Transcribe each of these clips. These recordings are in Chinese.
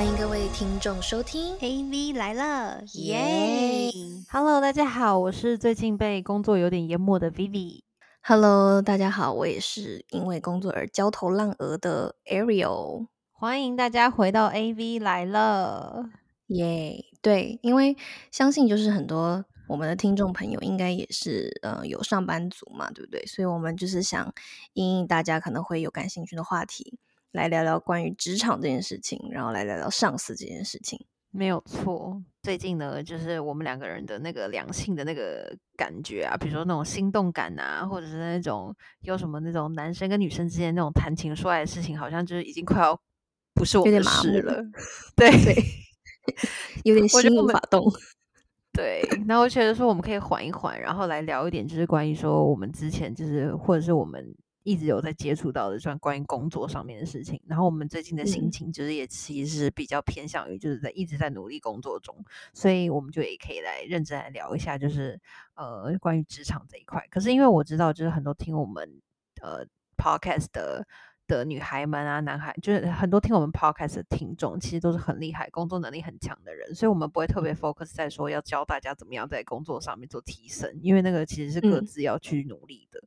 欢迎各位听众收听 AV 来了，耶！Hello，大家好，我是最近被工作有点淹没的 Vivi。！Hello，大家好，我也是因为工作而焦头烂额的 Ariel。欢迎大家回到 AV 来了。耶对，因为相信就是很多我们的听众朋友应该也是呃有上班族嘛，对不对？所以我们就是想因应大家可能会有感兴趣的话题，来聊聊关于职场这件事情，然后来聊聊上司这件事情。没有错，最近呢，就是我们两个人的那个两性的那个感觉啊，比如说那种心动感啊，或者是那种有什么那种男生跟女生之间那种谈情说爱的事情，好像就是已经快要不是我们的事了。对对，有点心动。对，那我觉得说我们可以缓一缓，然后来聊一点，就是关于说我们之前就是或者是我们一直有在接触到的，算关于工作上面的事情。然后我们最近的心嗯情就是也其实比较偏向于就是在一直在努力工作中，所以我们就也可以来认真来聊一下，就是呃关于职场这一块。可是因为我知道，就是很多听我们呃 podcast 的。的女孩们啊，男孩就是很多听我们 podcast 的听众，其实都是很厉害、工作能力很强的人，所以我们不会特别 focus 在说要教大家怎么样在工作上面做提升，因为那个其实是各嗯自要去努力的。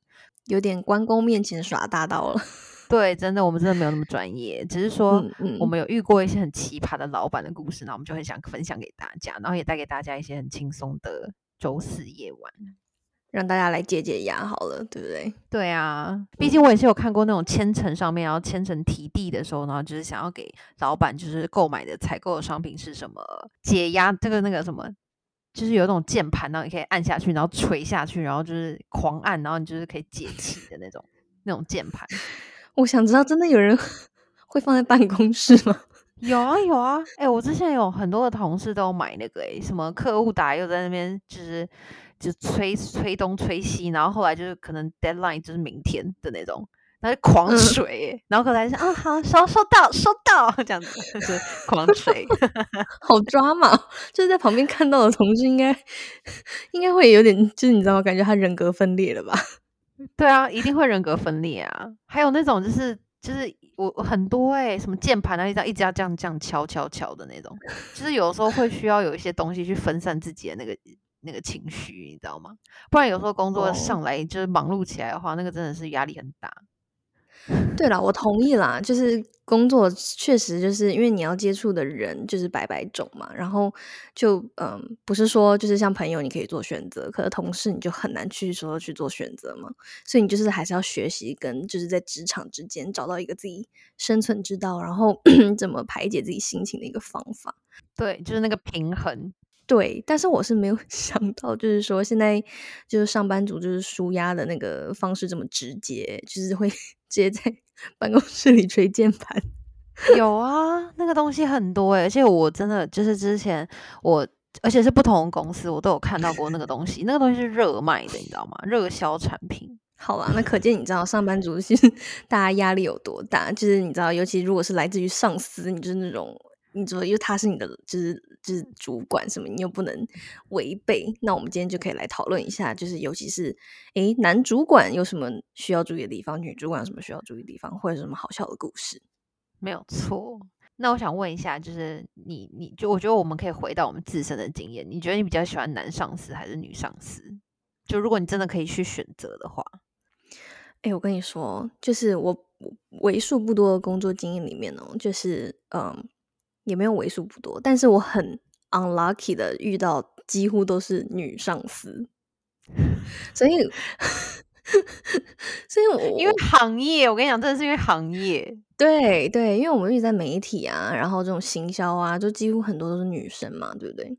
有点关公面前耍大刀了。对，真的，我们真的没有那么专业，只是说我们有遇过一些很奇葩的老板的故事，那我们就很想分享给大家，然后也带给大家一些很轻松的周四夜晚。让大家来解解压好了，对不对？对啊，毕竟我也是有看过那种千层上面，然后千层提地的时候，然后就是想要给老板就是购买的采购的商品是什么解压，这个那个什么，就是有那种键盘，然后你可以按下去，然后垂下去，然后就是狂按，然后你就是可以解气的那种那种键盘。我想知道，真的有人 会放在办公室吗？有啊有啊，哎、我之前有很多的同事都有买那个、哎，什么客户打又在那边就是就吹吹东吹西，然后后来就是可能 deadline 就是明天的那种，然后就狂嗯捶、诶然后后来是啊好收收到收到这样子，就是狂 捶。好抓嘛！就是在旁边看到的同事，应该应该会有点，就是你知道吗？感觉他人格分裂了吧？对啊，一定会人格分裂啊。还有那种就是就是我我很多哎、什么键盘啊，一直一直要这样这样敲敲敲的那种，就是有时候会需要有一些东西去分散自己的那个那个情绪，你知道吗？不然有时候工作哦上来就是忙碌起来的话，那个真的是压力很大。对啦，我同意啦。就是工作确实就是因为你要接触的人就是百百种嘛，然后就嗯，不是说就是像朋友你可以做选择，可是同事你就很难去说去做选择嘛。所以你就是还是要学习跟就是在职场之间找到一个自己生存之道，然后 怎么排解自己心情的一个方法。对，就是那个平衡。对，但是我是没有 想到，就是说现在就是上班族就是舒压的那个方式这么直接，就是会 直接在 办公室里捶键盘。有啊，那个东西很多哎、而且我真的就是之前我。而且是不同公司，我都有看到过那个东西。那个东西是热卖的，你知道吗？热销产品。好啦，那可见你知道上班族其实大家压力有多大，就是你知道，尤其如果是来自于上司，你就是那种你说，因为他是你的就是就是主管什么，你又不能违背。那我们今天就可以来讨论一下，就是尤其是诶男主管有什么需要注意的地方，女主管有什么需要注意的地方，或者什么好笑的故事。没有错。那我想问一下，就是你，你就我觉得我们可以回到我们自身的经验，你觉得你比较喜欢男上司还是女上司？就如果你真的可以去选择的话，哎、我跟你说，就是我我为数不多的工作经验里面哦，就是嗯，也没有为数不多，但是我很 unlucky 的遇到几乎都是女上司，所以，所以我因为行业，我跟你讲，真的是因为行业。对对，因为我们一直在媒体啊，然后这种行销啊，就几乎很多都是女生嘛，对不对？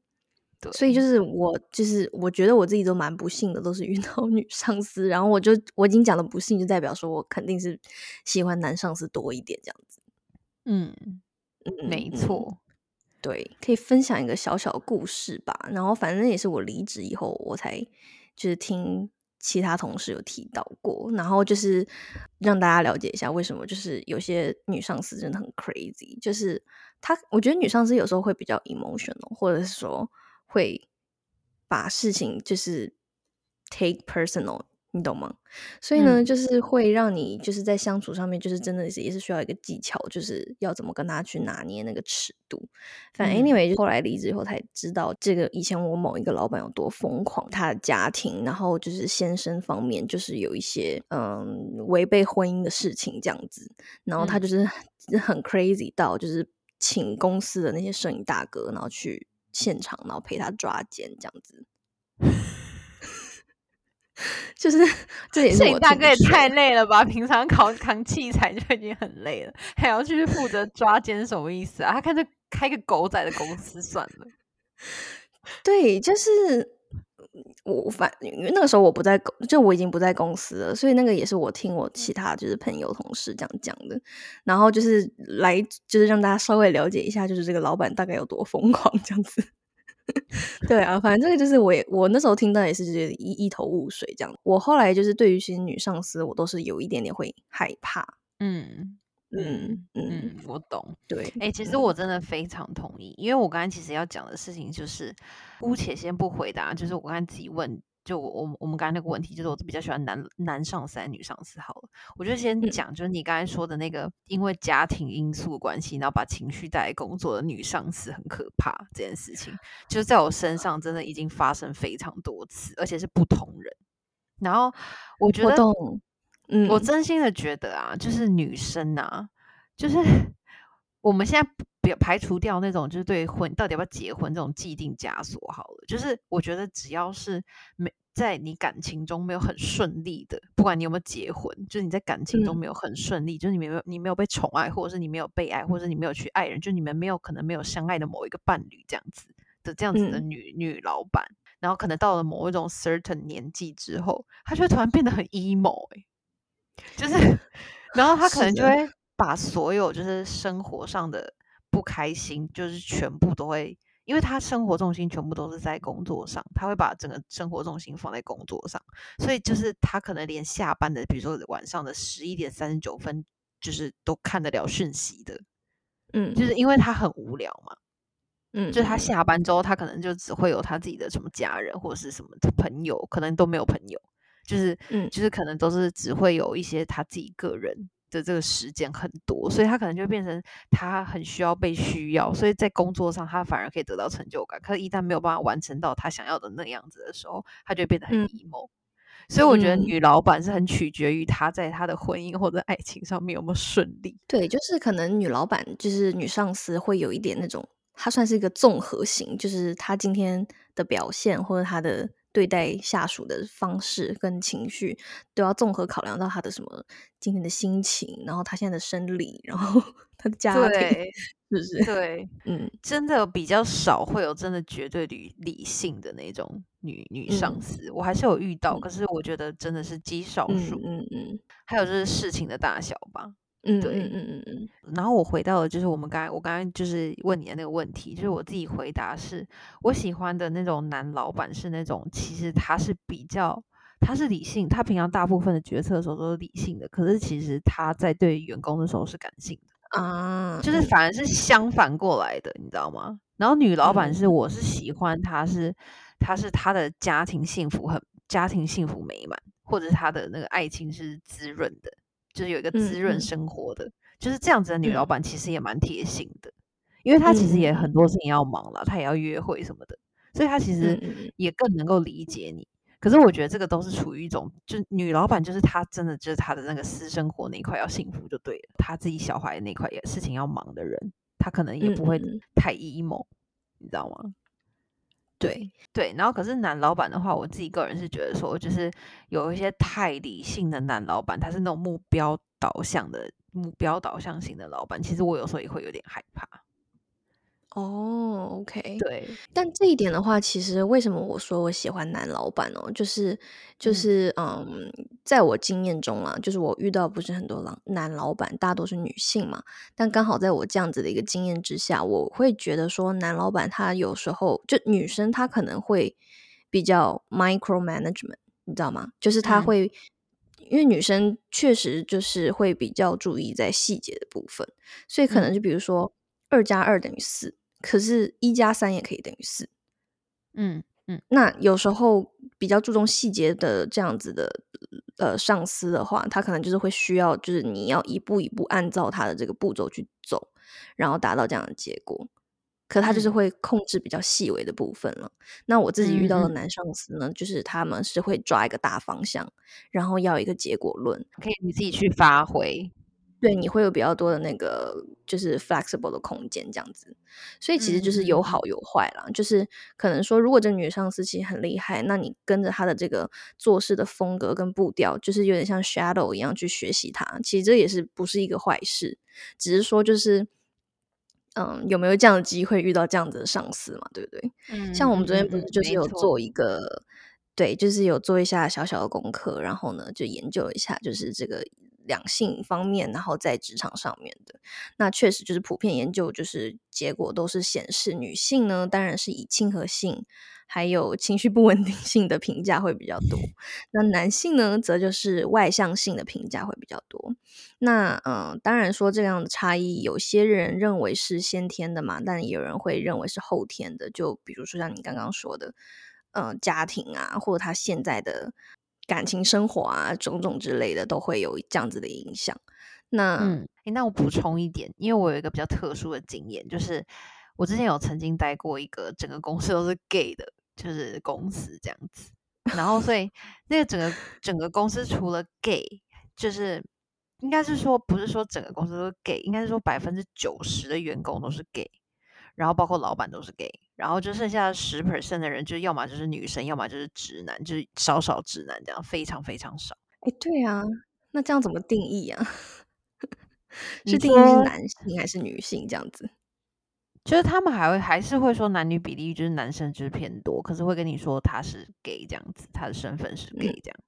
对，所以就是我，就是我觉得我自己都蛮不幸的，都是遇到女上司。然后我就我已经讲的不幸，就代表说我肯定是喜欢男上司多一点这样子。嗯，嗯嗯没错。对，可以分享一个小小的故事吧。然后反正也是我离职以后，我才就是听其他同事有提到过，然后就是让大家了解一下为什么就是有些女上司真的很 crazy，就是她，我觉得女上司有时候会比较 emotional，或者是说会把事情就是 take personal，你懂吗？所以呢，就是会让你就是在相处上面，就是真的是也是需要一个技巧，就是要怎么跟他去拿捏那个尺度。反正 anyway，就后来离职以后才知道，这个以前我某一个老板有多疯狂，他的家庭，然后就是先生方面，就是有一些嗯违背婚姻的事情这样子，然后他就是很 crazy 到就是请公司的那些摄影大哥，然后去现场，然后陪他抓奸这样子。就是这也是我大哥也太累了吧！平常扛扛器材就已经很累了，还要去负责抓奸，什么意思啊？他看着开个狗仔的公司算了。对，就是我反因为那个时候我不在公，就我已经不在公司了，所以那个也是我听我其他就是朋友同事这样讲的。然后就是来就是让大家稍微了解一下，就是这个老板大概有多疯狂这样子。对啊，反正这个就是我也我那时候听到也是觉得一一头雾水这样。我后来就是对于一些女上司，我都是有一点点会害怕。嗯嗯嗯，我懂。对，哎，其实我真的非常同意，因为我刚才其实要讲的事情就是，姑且先不回答，就是我刚才自己问。就我我们刚才那个问题，就是我比较喜欢男男上司还是女上司？好了，我就先讲，就是你刚才说的那个，因为家庭因素关系，然后把情绪带来工作的女上司很可怕这件事情，就是在我身上真的已经发生非常多次，而且是不同人。然后我觉得，嗯，我真心的觉得啊，就是女生啊，就是 我们现在。排排除掉那种就是对婚到底要不要结婚这种既定枷锁好了，就是我觉得只要是没在你感情中没有很顺利的，不管你有没有结婚，就是你在感情中没有很顺利，就是你没有你没有被宠爱，或者是你没有被爱，或者你没有去爱人，就你们没有可能没有相爱的某一个伴侣这样子的这样子的女女老板，然后可能到了某一种 certain 年纪之后，她就会突然变得很 emo 哎，就是，然后她可能就会把所有就是生活上的。不开心就是全部都会，因为他生活重心全部都是在工作上，他会把整个生活重心放在工作上，所以就是他可能连下班的，比如说晚上的十一点三十九分，就是都看得了讯息的，嗯，就是因为他很无聊嘛，嗯，就是他下班之后，他可能就只会有他自己的什么家人或者是什么朋友，可能都没有朋友，就是，嗯，就是可能都是只会有一些他自己个人。的这个时间很多，所以他可能就变成他很需要被需要，所以在工作上他反而可以得到成就感。可是，一旦没有办法完成到他想要的那样子的时候，他就变得很 emo。所以，我觉得女老板是很取决于她在她的婚姻或者爱情上面有没有顺利。对，就是可能女老板就是女上司会有一点那种，她算是一个综合型，就是她今天的表现或者她的。对待下属的方式跟情绪都要综合考量到他的什么今天的心情，然后他现在的生理，然后 他的家庭，是不是？对，嗯，真的比较少会有真的绝对理理性的那种女女上司，我还是有遇到，可是我觉得真的是极少数。嗯嗯，还有就是事情的大小吧。嗯，对，嗯嗯嗯，然后我回到了，就是我们刚才我刚才就是问你的那个问题，就是我自己回答是，我喜欢的那种男老板是那种，其实他是比较，他是理性，他平常大部分的决策的时候都是理性的，可是其实他在对员工的时候是感性的。啊，就是反而是相反过来的，你知道吗？然后女老板是，我是喜欢他是，他是他的家庭幸福很，家庭幸福美满，或者他的那个爱情是滋润的。就是有一个滋润生活的，就是这样子的女老板，其实也蛮贴心的，因为她其实也很多事情要忙了，她也要约会什么的，所以她其实也更能够理解你。可是我觉得这个都是处于一种，就女老板就是她真的就是她的那个私生活那一块要幸福就对了，她自己小孩那块也事情要忙的人，她可能也不会太 emo，你知道吗？对对，然后可是男老板的话，我自己个人是觉得说，就是有一些太理性的男老板，他是那种目标导向的目标导向型的老板，其实我有时候也会有点害怕。哦，OK，对，但这一点的话，其实为什么我说我喜欢男老板哦，就是就是嗯，在我经验中啊，就是我遇到不是很多男男老板，大多是女性嘛，但刚好在我这样子的一个经验之下，我会觉得说，男老板他有时候就女生她可能会比较 micro management，你知道吗？就是他会，因为女生确实就是会比较注意在细节的部分，所以可能就比如说二加二等于四。可是，一加三也可以等于四，嗯，嗯，那有时候比较注重细节的这样子的呃上司的话，他可能就是会需要，就是你要一步一步按照他的这个步骤去走，然后达到这样的结果。可他就是嗯会控制比较细微的部分了。那我自己遇到的男上司呢，就是他们是会抓一个大方向，然后要一个结果论。可以你自己去发挥。对，你会有比较多的那个就是 flexible 的空间这样子，所以其实嗯就是有好有坏啦。就是可能说，如果这个女上司其实很厉害，那你跟着她的这个做事的风格跟步调，就是有点像 shadow 一样去学习她，其实这也是不是一个坏事，只是说就是。嗯，有没有这样的机会遇到这样子的上司嘛？对不对？像嗯我们昨天不是就是。有做一个，对，就是有做一下小小的功课，然后呢，就研究一下，就是这个两性方面，然后在职场上面的，那确实就是普遍研究，就是结果都是显示女性呢，当然是以亲和性还有情绪不稳定性的评价会比较多，那男性呢，则就是外向性的评价会比较多。那嗯、呃当然说这样的差异，有些人认为是先天的嘛，但也有人会认为是后天的。就比如说像你刚刚说的，呃，家庭啊，或者他现在的感情生活啊，种种之类的，都会有这样子的影响。那那我补充一点，因为我有一个比较特殊的经验，就是我之前有曾经待过一个整个公司都是 gay 的，就是公司这样子。然后，所以 那个整个整个公司除了 gay，就是应该是说不是说整个公司都是 gay，应该是说百分之九十的员工都是 gay，然后包括老板都是 gay，然后就剩下十 percent 的人，就要么就是女生，要么就是直男，就是少少直男这样，非常非常少。哎，对啊，那这样怎么定义啊？是定义是男性还是女性这样子？就是他们还会还是会说男女比例就是男生就是偏多，可是会跟你说他是 gay 这样子，他的身份是 gay 嗯这样。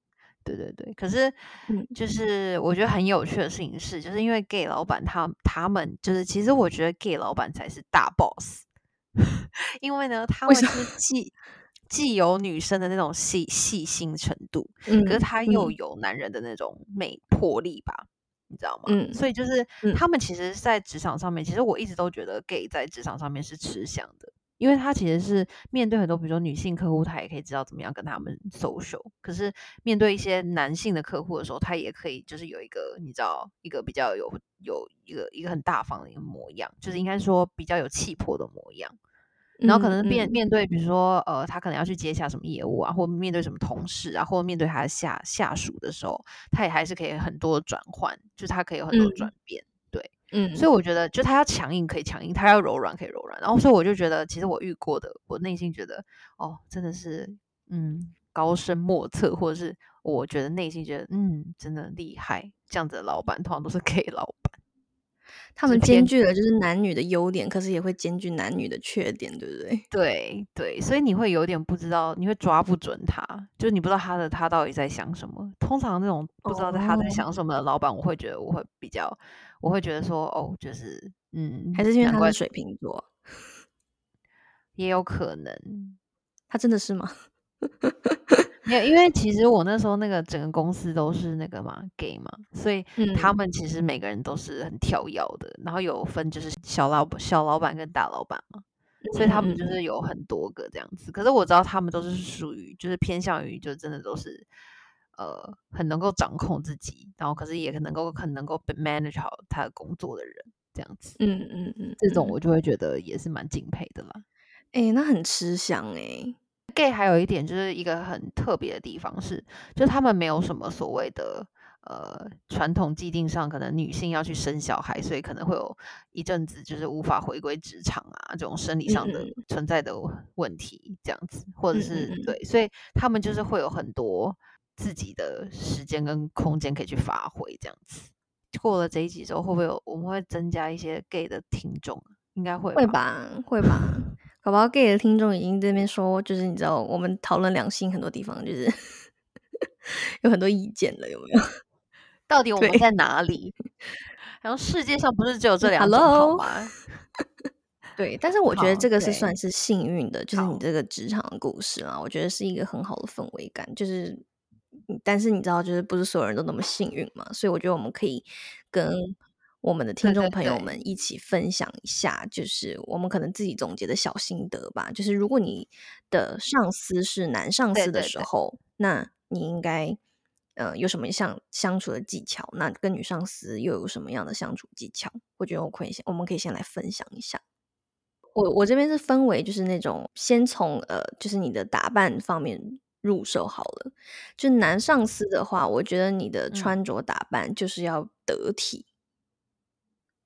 对对对，可是嗯。就是我觉得很有趣的事情是，就是因为 gay 老板他他们就是其实我觉得 gay 老板才是大 boss，因为呢他们？是既既有女生的那种细细心程度，嗯可是他又嗯。有男人的那种魅魄力吧，你知道吗？嗯？所以就是嗯。他们其实，在职场上面，其实我一直都觉得 gay 在职场上面是吃香的，因为他其实是面对很多比如说女性客户，他也可以知道怎么样跟他们 social，可是面对一些男性的客户的时候，他也可以就是有一个你知道一个比较有有一个一个很大方的一个模样，就是应该说比较有气魄的模样。然后可能面嗯面对，比如说，呃，他可能要去接下什么业务啊，或面对什么同事啊，或面对他的下下属的时候，他也还是可以很多转换，就是他可以有很多嗯转变，对。嗯所以我觉得，就他要强硬可以强硬，他要柔软可以柔软。然后，所以我就觉得，其实我遇过的，我内心觉得，哦，真的是，嗯，高深莫测，或者是我觉得内心觉得，嗯，真的厉害。这样子的老板通常都是 gay 老板，他们兼具了就是男女的优点，可是也会兼具男女的缺点，对不对？对对，所以你会有点不知道，你会抓不准他，就是你不知道他的他到底在想什么。通常那种不知道他在哦，想什么的老板，我会觉得我会比较，我会觉得说，哦，就是嗯，还是因为他是水瓶座，也有可能。他真的是吗？没有，因为其实我那时候那个整个公司都是那个嘛 gay 嘛，所以他嗯们其实每个人都是很跳跃的，然后有分就是小老小老板跟大老板嘛，所以他们就是有很多个这样子。可是我知道他们都是属于就是偏向于就真的都是呃很能够掌控自己，然后可是也很能够很能够 manage 好他的工作的人这样子。嗯嗯嗯，这种嗯我就会觉得也是蛮敬佩的啦。哎、那很吃香哎、gay 还有一点就是一个很特别的地方是，就他们没有什么所谓的呃传统既定上，可能女性要去生小孩，所以可能会有一阵子就是无法回归职场啊，这种生理上的存在的问题，这样子，或者是对，所以他们就是会有很多自己的时间跟空间可以去发挥，这样子。过了这一集之后，会不会有我们会增加一些 gay 的听众？应该会会吧？吧会吧，搞不好 gay 的听众已经这边说，就是你知道我们讨论两性很多地方就是 有很多意见了，有没有？到底我们在哪里？然后世界上不是只有这两种好？吗？对，但是我觉得这个是算是幸运的，就是你这个职场的故事啊，我觉得是一个很好的氛围感。就是，嗯但是你知道，就是不是所有人都那么幸运嘛，所以我觉得我们可以跟我们的听众朋友们一起分享一下，就是我们可能自己总结的小心得吧。就是如果你的上司是男上司的对对对时候，那你应该呃有什么相相处的技巧？那跟女上司又有什么样的相处技巧？我觉得我可以先，我们可以先来分享一下。我我这边是分为就是那种先从呃，就是你的打扮方面入手好了。就男上司的话，我觉得你的嗯穿着打扮就是要得体，嗯，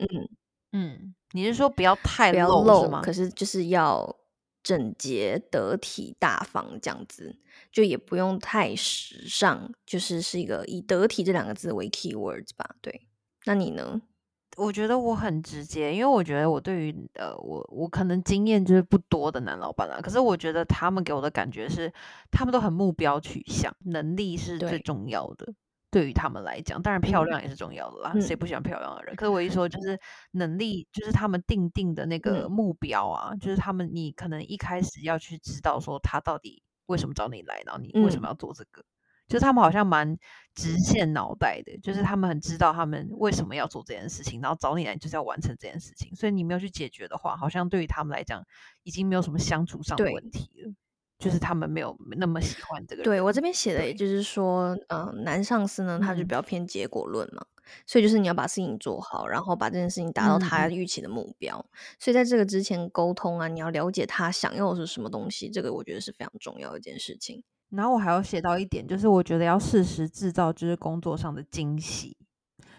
嗯嗯，你是说不要太不要露是露，吗？可是就是要整洁、得体、大方这样子，就也不用太时尚，就是是一个以得体这两个字为 keywords 吧。对，那你呢？我觉得我很直接，因为我觉得我对于呃，我我可能经验就是不多的男老板啦，可是我觉得他们给我的感觉是，他们都很目标取向，能力是最重要的，对于他们来讲，当然漂。嗯亮也是重要的啦，嗯。谁不喜欢漂亮的人？可是我一 说就是能力，就是他们定定的那个嗯。目标啊，就是他们你可能一开始要去知道说他到底为什么找你来，然后你为什嗯。么要做这个。就是他们好像蛮直线脑袋的，就是他们很知道他们为什么要做这件事情，然后找你来就是要完成这件事情，所以你没有去解决的话，好像对于他们来讲已经没有什么相处上的问题了，就是他们没有那么喜欢这个人。对我这边写的，也就是说，嗯、男上司呢，他就嗯比较偏结果论嘛，所以就是你要把事情做好，然后把这件事情达到他预期的目标。所以在这个之前沟通啊，你要了解他想要的是什么东西，这个我觉得是非常重要的一件事情。然后我还要写到一点，就是我觉得要适时制造就是工作上的惊喜。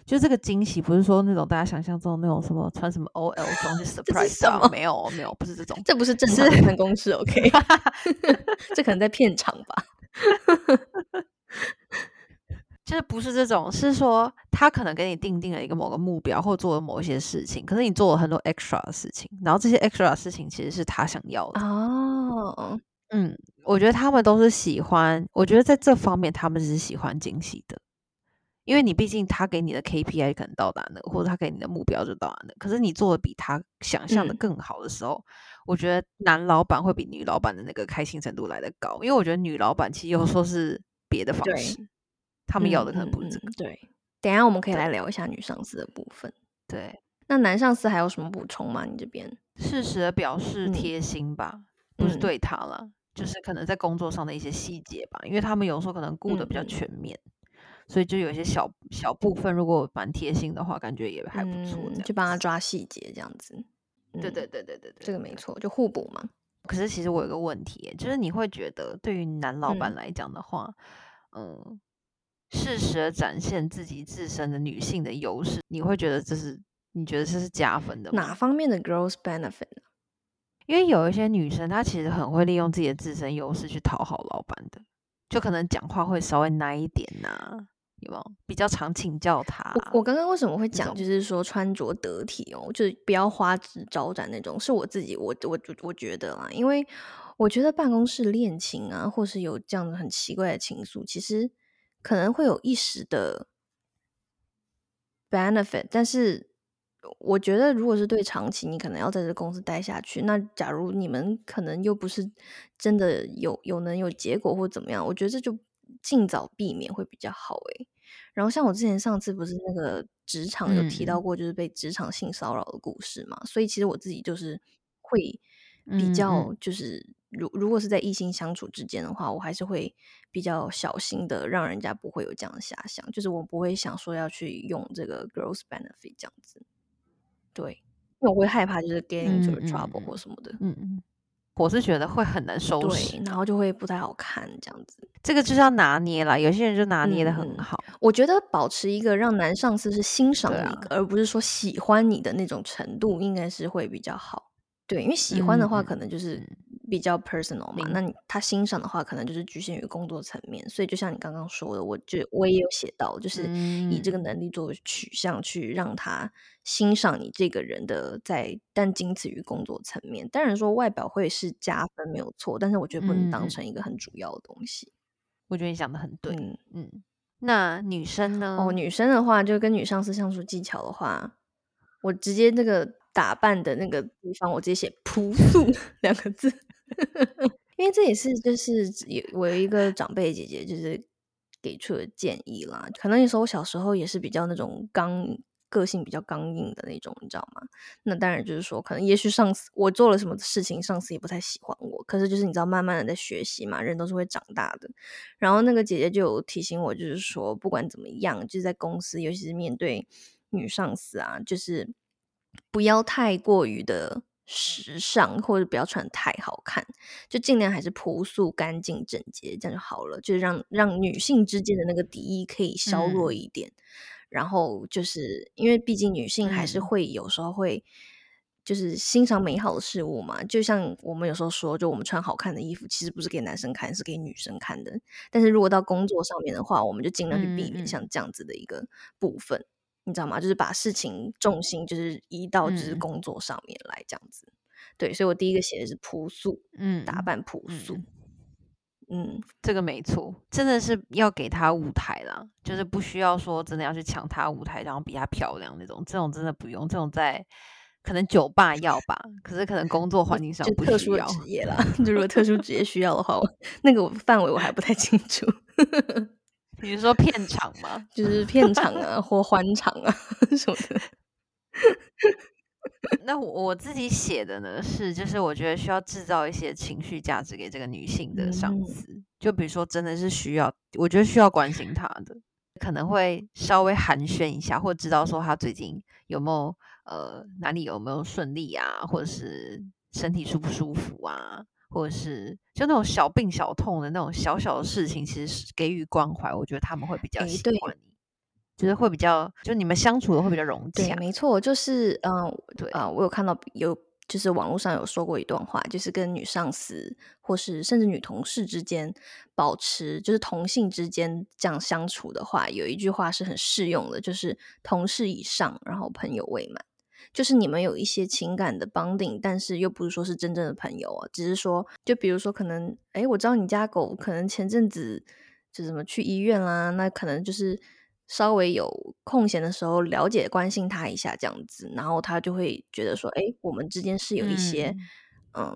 就这个惊喜，不是说那种大家想象中的那种什么穿什么 OL 装去 surprise 啊什么没有没有，不是这种。这不是正式的办公室，OK？这可能在片场吧。就是不是这种，是说他可能给你定定了一个某个目标，或做了某一些事情，可是你做了很多 extra 的事情，然后这些 extra 的事情其实是他想要的。哦，嗯，我觉得他们都是喜欢，我觉得在这方面他们是喜欢惊喜的，因为你毕竟他给你的 KPI 可能到达那个，或者他给你的目标就到达那个，可是你做的比他想象的嗯更好的时候，我觉得男老板会比女老板的那个开心程度来得高，因为我觉得女老板其实有时候是别的方式，他们要的可能嗯不是这个。嗯嗯对，等一下我们可以来聊一下女上司的部分。对，那男上司还有什么补充吗？你这边？适时的表示嗯贴心吧，不是嗯对他了，就是可能在工作上的一些细节吧，因为他们有时候可能顾的比较全面，所以就有一些小小部分，如果蛮贴心的话，感觉也还不错就帮他抓细节这样子。嗯对对对对对对，对。这个没错，就互补嘛。可是其实我有个问题，就是你会觉得对于男老板嗯来讲的话，嗯，适时的展现自己自身的女性的优势，你会觉得这是你觉得这是加分的吗？哪方面的 girls benefit 呢？因为有一些女生，她其实很会利用自己的自身优势去讨好老板的，就可能讲话会稍微奶一点呐、有没有？比较常请教他。我我刚刚为什么会讲，就是说穿着得体哦，就是不要花枝招展那种，是我自己我我我觉得啦，因为我觉得办公室恋情啊，或是有这样子很奇怪的情愫，其实可能会有一时的 benefit，但是我觉得如果是对长期，你可能要在这公司待下去，那假如你们可能又不是真的有有能有结果或怎么样，我觉得这就尽早避免会比较好诶。然后像我之前上次不是那个职场有提到嗯。过，就是被职场性骚扰的故事嘛，所以其实我自己就是会比嗯较嗯。就是如如果是在异性相处之间的话，我还是会比较小心的，让人家不会有这样的遐想，就是我不会想说要去用这个 growth benefit 这样子，对，因为我会害怕就是 get into trouble 嗯或什么的，嗯嗯，我是觉得会很难收拾，，然后就会不太好看这样子。这个就是要拿捏啦。有些人就拿捏的很好。我觉得保持一个让男上司是欣赏对你，啊而不是说喜欢你的那种程度，应该是会比较好。对，因为喜欢的话，嗯可能就是嗯比较 personal 嘛。那你他欣赏的话，可能就是局限于工作层面。所以就像你刚刚说的，我就我也有写到，就是以这个嗯能力作为取向去让他欣赏你这个人的在，但仅此于工作层面。当然说外表会是加分没有错，但是我觉得不能当成一个很主要的东西。我觉得你讲的很对。嗯。嗯，那女生呢？哦，女生的话，就跟女上司相处技巧的话，我直接那个打扮的那个地方，我直接写朴素 两个字，因为这也是就是我有一个长辈姐姐就是给出的建议啦。可能有时候我小时候也是比较那种刚个性比较刚硬的那种，你知道吗？那当然就是说，可能也许上司我做了什么事情，上司也不太喜欢我。可是就是你知道，慢慢的在学习嘛，人都是会长大的。然后那个姐姐就提醒我，就是说不管怎么样，就是在公司，尤其是面对女上司啊，就是不要太过于的。时尚或者不要穿太好看，就尽量还是朴素、干净、整洁，这样就好了。就是让让女性之间的那个敌意可以削弱一点。然后就是因为毕竟女性还是会有时候会就是欣赏美好的事物嘛。就像我们有时候说，就我们穿好看的衣服，其实不是给男生看，是给女生看的。但是如果到工作上面的话，我们就尽量去避免像这样子的一个部分。你知道吗？就是把事情重心就是移到就是工作上面来这样子，对，所以我第一个写的是朴素，嗯，打扮朴素，嗯，这个没错，真的是要给他舞台啦，就是不需要说真的要去抢他舞台，然后比他漂亮那种，这种真的不用，这种在可能酒吧要吧，可是可能工作环境上不需要职业啦，就如果特殊职业需要的话，那个范围我还不太清楚。你是说片场吗？就是片场啊，或欢场啊 什么的。那我自己写的呢，是就是我觉得需要制造一些情绪价值给这个女性的上司，就比如说真的是需要，我觉得需要关心她的，可能会稍微寒暄一下，或知道说她最近有没有呃哪里有没有顺利啊，或者是身体舒不舒服啊。或者是就那种小病小痛的那种小小的事情，其实是给予关怀，我觉得他们会比较喜欢你，就是会比较，就你们相处的会比较融洽。对，没错，就是嗯，对啊，我有看到有，就是网络上有说过一段话，就是跟女上司或是甚至女同事之间保持，就是同性之间这样相处的话，有一句话是很适用的，就是同事以上，然后朋友未满。就是你们有一些情感的绑定，但是又不是说是真正的朋友啊，只是说，就比如说可能，哎，我知道你家狗可能前阵子就怎么去医院啦，那可能就是稍微有空闲的时候了解关心它一下这样子，然后它就会觉得说，哎，我们之间是有一些嗯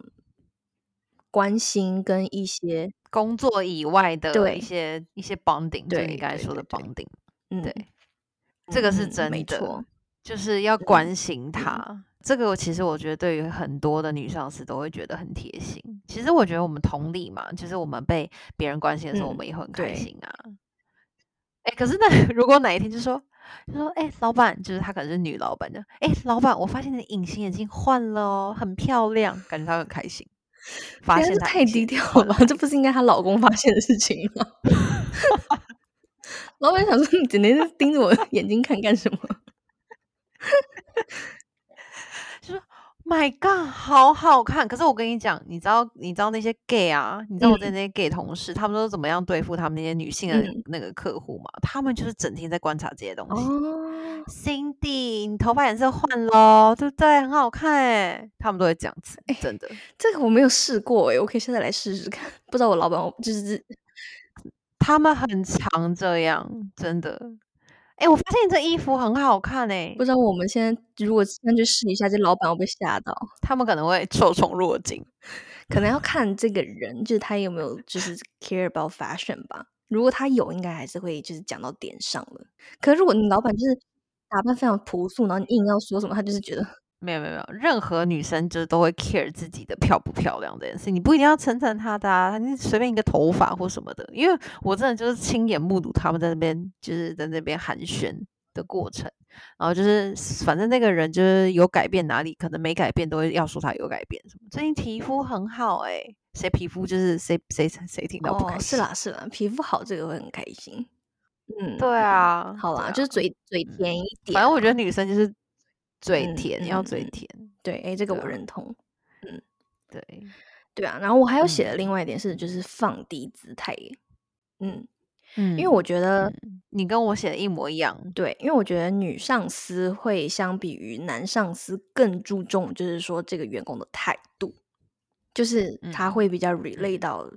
关心跟一些工作以外的一些一些 bonding，对你刚才说的 bonding，嗯，对，这个是真的。就是要关心她，这个其实我觉得对于很多的女上司都会觉得很贴心。其实我觉得我们同理嘛，就是我们被别人关心的时候，我们也会很开心啊。哎，可是那 如果哪一天就说，就说哎，老板，就是她可能是女老板的，哎，老板，我发现你的隐形眼镜换了哦，很漂亮，感觉她很开心。发现太低调了，这不是应该她老公发现的事情吗？老板想说，你整天盯着我眼睛看干什么？就说，My God，好好看。可是我跟你讲，你知道，你知道那些 gay 啊，你知道我在那些 gay 同事，他们都怎么样对付他们那些女性的那个客户吗？他们就是整天在观察这些东西。Cindy，你头发颜色换了，对不对？很好看哎。他们都会这样子，真的。这个我没有试过哎，我可以现在来试试看。不知道我老板就是他们很常这样，真的。哎，我发现你这衣服很好看哎！不知道我们现在如果现在去试一下，这老板会被吓到。他们可能会 受宠若惊，可能要看这个人，就是他有没有就是 care about fashion 吧。如果他有，应该还是会就是讲到点上了。可是如果你老板就是打扮非常朴素，然后你硬要说什么，他就是觉得。没有没有没有，任何女生就是都会 care 自己的漂不漂亮这件事，你不一定要称赞她的，啊，你随便一个头发或什么的。因为我真的就是亲眼目睹他们在那边就是在那边寒暄的过程，然后就是反正那个人就是有改变哪里，可能没改变都会要说他有改变什么。最近皮肤很好哎，谁皮肤就是谁谁谁听到不开心？是啦是啦，皮肤好这个会很开心。嗯，对啊，好啦，就是嘴嘴甜一点。反正我觉得女生就是。嘴甜要嘴甜，对，哎，这个我认同，嗯，对，对啊。然后我还有写的另外一点是，就是放低姿态，嗯嗯，因为我觉得你跟我写的一模一样，对，因为我觉得女上司会相比于男上司更注重，就是说这个员工的态度，就是他会比较 relate 到。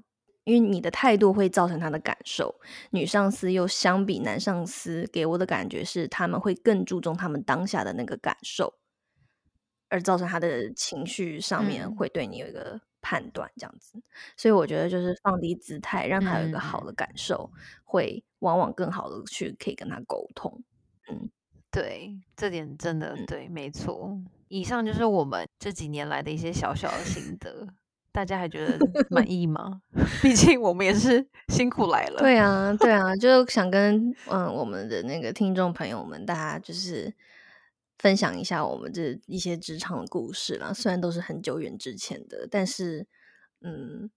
因为你的态度会造成他的感受，女上司又相比男上司给我的感觉是，他们会更注重他们当下的那个感受，而造成他的情绪上面会对你有一个判断，这样子。所以我觉得就是放低姿态，让他有一个好的感受，会往往更好的去可以跟他沟通。嗯，对，这点真的嗯对，没错。以上就是我们这几年来的一些小小的心得，大家还觉得 满意吗？毕竟我们也是辛苦来了。对啊，对啊，就想跟嗯我们的那个听众朋友们，大家就是分享一下我们这一些职场的故事啦。虽然都是很久远之前的，但是嗯，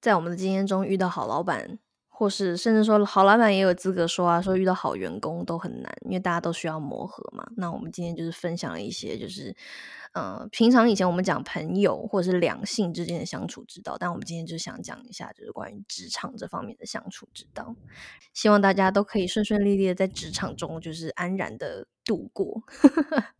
在我们的经验中遇到好老板，或是甚至说好老板也有资格说啊，说遇到好员工都很难，因为大家都需要磨合嘛。那我们今天就是分享了一些，就是呃，平常以前我们讲朋友或者是两性之间的相处之道，但我们今天就想讲一下，就是关于职场这方面的相处之道。希望大家都可以顺顺利利的在职场中，就是安然的度过。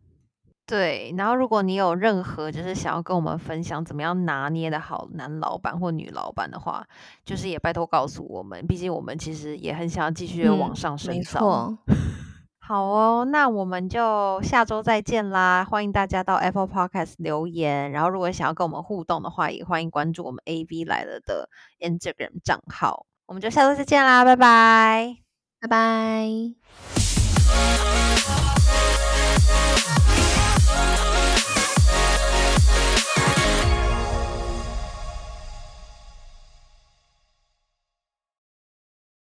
对，然后如果你有任何就是想要跟我们分享怎么样拿捏的好男老板或女老板的话，就是也拜托告诉我们，毕竟我们其实也很想要继续往嗯，上升没造。错。好哦，那我们就下周再见啦！欢迎大家到 Apple Podcast 留言，然后如果想要跟我们互动的话，也欢迎关注我们 AV 来了的 Instagram 账号。我们就下周再见啦，拜拜。拜拜。